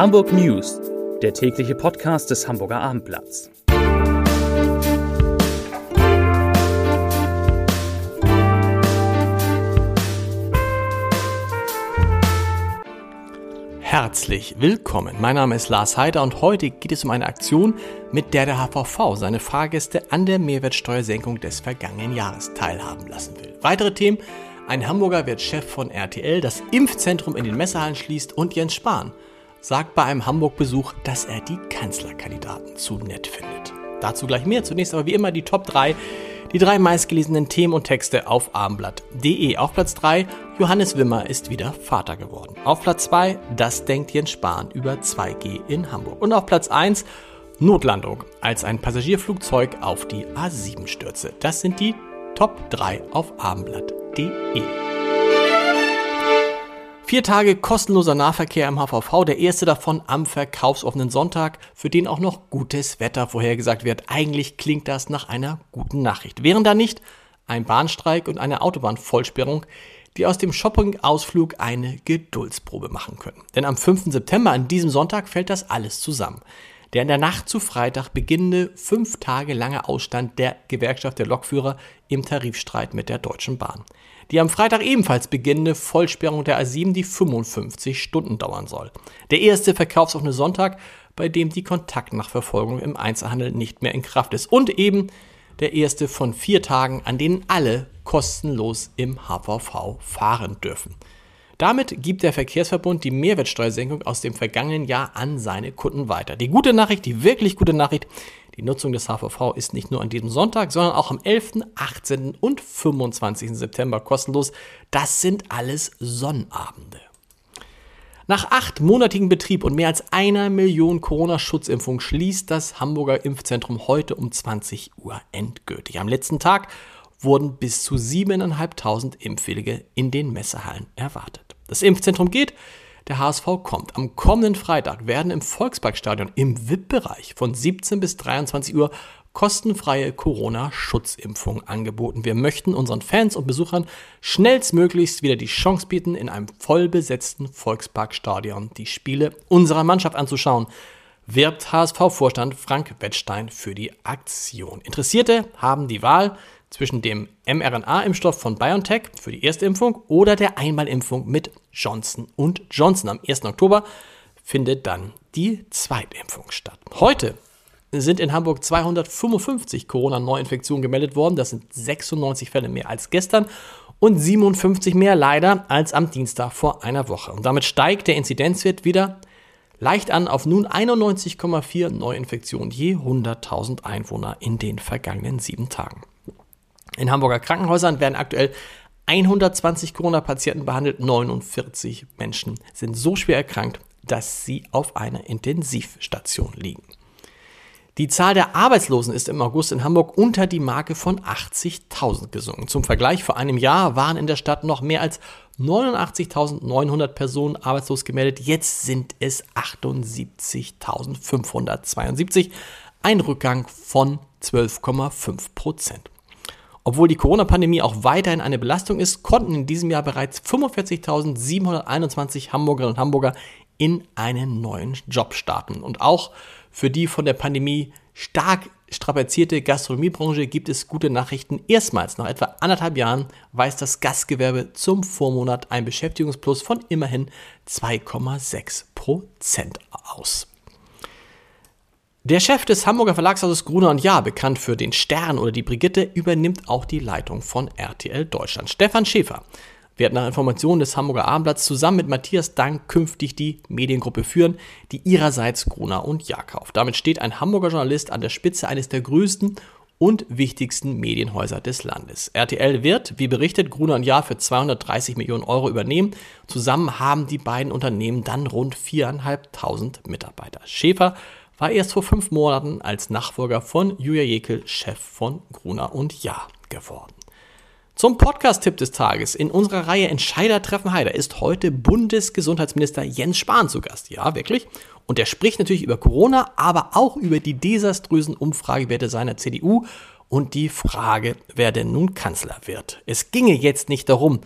Hamburg News, der tägliche Podcast des Hamburger Abendblatts. Herzlich willkommen. Mein Name ist Lars Heider und heute geht es um eine Aktion, mit der der HVV seine Fahrgäste an der Mehrwertsteuersenkung des vergangenen Jahres teilhaben lassen will. Weitere Themen ein Hamburger wird Chef von RTL, das Impfzentrum in den Messehallen schließt und Jens Spahn sagt bei einem Hamburg-Besuch, dass er die Kanzlerkandidaten zu nett findet. Dazu gleich mehr. Zunächst aber wie immer die Top 3, die drei meistgelesenen Themen und Texte auf abendblatt.de. Auf Platz 3, Johannes Wimmer ist wieder Vater geworden. Auf Platz 2, das denkt Jens Spahn über 2G in Hamburg. Und auf Platz 1, Notlandung, als ein Passagierflugzeug auf die A7 stürze. Das sind die Top 3 auf abendblatt.de. Vier Tage kostenloser Nahverkehr im HVV, der erste davon am verkaufsoffenen Sonntag, für den auch noch gutes Wetter vorhergesagt wird. Eigentlich klingt das nach einer guten Nachricht. Wären da nicht ein Bahnstreik und eine Autobahnvollsperrung, die aus dem Shopping-Ausflug eine Geduldsprobe machen können. Denn am 5. September, an diesem Sonntag, fällt das alles zusammen. Der in der Nacht zu Freitag beginnende fünf Tage lange Ausstand der Gewerkschaft der Lokführer im Tarifstreit mit der Deutschen Bahn. Die am Freitag ebenfalls beginnende Vollsperrung der A7, die 55 Stunden dauern soll. Der erste verkaufsoffene Sonntag, bei dem die Kontaktnachverfolgung im Einzelhandel nicht mehr in Kraft ist. Und eben der erste von vier Tagen, an denen alle kostenlos im HVV fahren dürfen. Damit gibt der Verkehrsverbund die Mehrwertsteuersenkung aus dem vergangenen Jahr an seine Kunden weiter. Die gute Nachricht, die wirklich gute Nachricht, die Nutzung des HVV ist nicht nur an diesem Sonntag, sondern auch am 11., 18. und 25. September kostenlos. Das sind alles Sonnabende. Nach achtmonatigem Betrieb und mehr als einer Million Corona-Schutzimpfungen schließt das Hamburger Impfzentrum heute um 20 Uhr endgültig. Am letzten Tag wurden bis zu 7.500 Impfwillige in den Messehallen erwartet. Das Impfzentrum geht, der HSV kommt. Am kommenden Freitag werden im Volksparkstadion im VIP-Bereich von 17 bis 23 Uhr kostenfreie Corona-Schutzimpfung angeboten. Wir möchten unseren Fans und Besuchern schnellstmöglichst wieder die Chance bieten, in einem vollbesetzten Volksparkstadion die Spiele unserer Mannschaft anzuschauen. Wirbt HSV-Vorstand Frank Wettstein für die Aktion. Interessierte haben die Wahl zwischen dem mRNA-Impfstoff von BioNTech für die erste Impfung oder der Einmalimpfung mit Johnson und Johnson. Am 1. Oktober findet dann die zweite Impfung statt. Heute sind in Hamburg 255 Corona-Neuinfektionen gemeldet worden. Das sind 96 Fälle mehr als gestern und 57 mehr leider als am Dienstag vor einer Woche. Und damit steigt der Inzidenzwert wieder leicht an auf nun 91,4 Neuinfektionen je 100.000 Einwohner in den vergangenen sieben Tagen. In Hamburger Krankenhäusern werden aktuell 120 Corona-Patienten behandelt, 49 Menschen sind so schwer erkrankt, dass sie auf einer Intensivstation liegen. Die Zahl der Arbeitslosen ist im August in Hamburg unter die Marke von 80.000 gesunken. Zum Vergleich, vor einem Jahr waren in der Stadt noch mehr als 89.900 Personen arbeitslos gemeldet. Jetzt sind es 78.572, ein Rückgang von 12,5 Prozent. Obwohl die Corona-Pandemie auch weiterhin eine Belastung ist, konnten in diesem Jahr bereits 45.721 Hamburgerinnen und Hamburger in einen neuen Job starten. Und auch für die von der Pandemie stark strapazierte Gastronomiebranche gibt es gute Nachrichten. Erstmals nach etwa anderthalb Jahren weist das Gastgewerbe zum Vormonat ein Beschäftigungsplus von immerhin 2,6 Prozent aus. Der Chef des Hamburger Verlagshauses Gruner und Jahr, bekannt für den Stern oder die Brigitte, übernimmt auch die Leitung von RTL Deutschland. Stefan Schäfer wird nach Informationen des Hamburger Abendblatts zusammen mit Matthias Dank künftig die Mediengruppe führen, die ihrerseits Gruner und Jahr kauft. Damit steht ein Hamburger Journalist an der Spitze eines der größten und wichtigsten Medienhäuser des Landes. RTL wird, wie berichtet, Gruner und Jahr für 230 Millionen Euro übernehmen. Zusammen haben die beiden Unternehmen dann rund 4.500 Mitarbeiter. Schäfer war erst vor fünf Monaten als Nachfolger von Julia Jekel Chef von Gruner und Jahr geworden. Zum Podcast-Tipp des Tages. In unserer Reihe Entscheider treffen Heider ist heute Bundesgesundheitsminister Jens Spahn zu Gast. Ja, wirklich. Und er spricht natürlich über Corona, aber auch über die desaströsen Umfragewerte seiner CDU und die Frage, wer denn nun Kanzler wird. Es ginge jetzt nicht darum,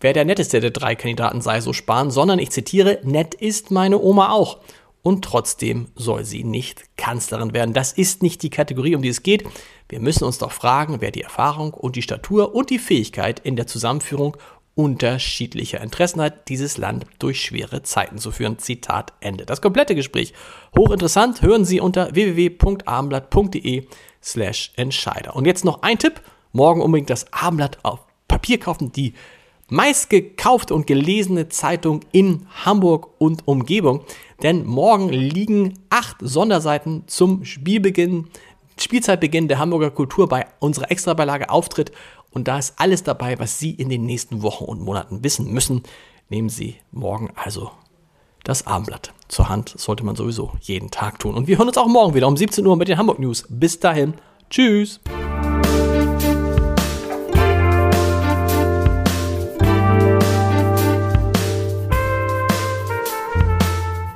wer der netteste der drei Kandidaten sei, so Spahn, sondern ich zitiere, nett ist meine Oma auch. Und trotzdem soll sie nicht Kanzlerin werden. Das ist nicht die Kategorie, um die es geht. Wir müssen uns doch fragen, wer die Erfahrung und die Statur und die Fähigkeit in der Zusammenführung unterschiedlicher Interessen hat, dieses Land durch schwere Zeiten zu führen. Zitat Ende. Das komplette Gespräch hochinteressant hören Sie unter www.abendblatt.de slash Entscheider. Und jetzt noch ein Tipp. Morgen unbedingt das Abendblatt auf Papier kaufen. Die meistgekaufte und gelesene Zeitung in Hamburg und Umgebung. Denn morgen liegen acht Sonderseiten zum Spielbeginn, Spielzeitbeginn der Hamburger Kultur bei unserer Extrabeilage Auftritt. Und da ist alles dabei, was Sie in den nächsten Wochen und Monaten wissen müssen. Nehmen Sie morgen also das Abendblatt zur Hand. Das sollte man sowieso jeden Tag tun. Und wir hören uns auch morgen wieder um 17 Uhr mit den Hamburg News. Bis dahin. Tschüss.